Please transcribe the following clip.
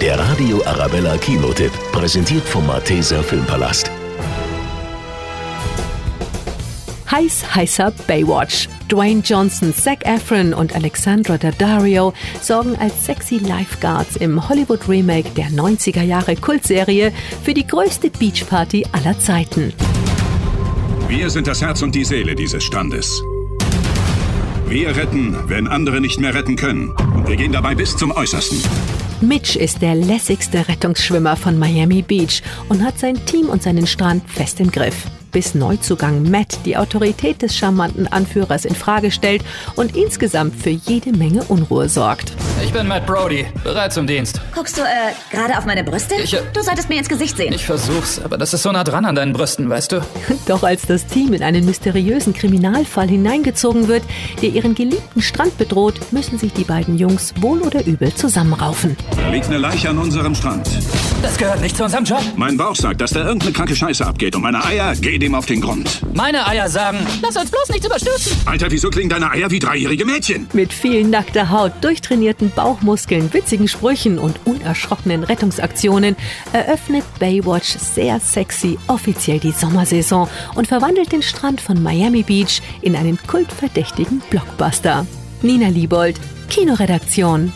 Der Radio Arabella Kinotipp, präsentiert vom Malteser Filmpalast. Heiß, heißer Baywatch. Dwayne Johnson, Zac Efron und Alexandra Daddario sorgen als sexy Lifeguards im Hollywood-Remake der 90er Jahre Kultserie für die größte Beachparty aller Zeiten. Wir sind das Herz und die Seele dieses Strandes. Wir retten, wenn andere nicht mehr retten können. Und wir gehen dabei bis zum Äußersten. Mitch ist der lässigste Rettungsschwimmer von Miami Beach und hat sein Team und seinen Strand fest im Griff bis Neuzugang Matt die Autorität des charmanten Anführers in Frage stellt und insgesamt für jede Menge Unruhe sorgt. Ich bin Matt Brody, bereit zum Dienst. Guckst du, äh, gerade auf meine Brüste? Ich, äh, du solltest mir ins Gesicht sehen. Ich versuch's, aber das ist so nah dran an deinen Brüsten, weißt du? Doch als das Team in einen mysteriösen Kriminalfall hineingezogen wird, der ihren geliebten Strand bedroht, müssen sich die beiden Jungs wohl oder übel zusammenraufen. Da liegt eine Leiche an unserem Strand. Das gehört nicht zu unserem Job. Mein Bauch sagt, dass da irgendeine kranke Scheiße abgeht und meine Eier gehen dem auf den Grund. Meine Eier sagen, lass uns bloß nichts überstürzen. Alter, wieso klingen deine Eier wie dreijährige Mädchen? Mit viel nackter Haut, durchtrainierten Bauchmuskeln, witzigen Sprüchen und unerschrockenen Rettungsaktionen eröffnet Baywatch sehr sexy offiziell die Sommersaison und verwandelt den Strand von Miami Beach in einen kultverdächtigen Blockbuster. Nina Liebold, Kinoredaktion.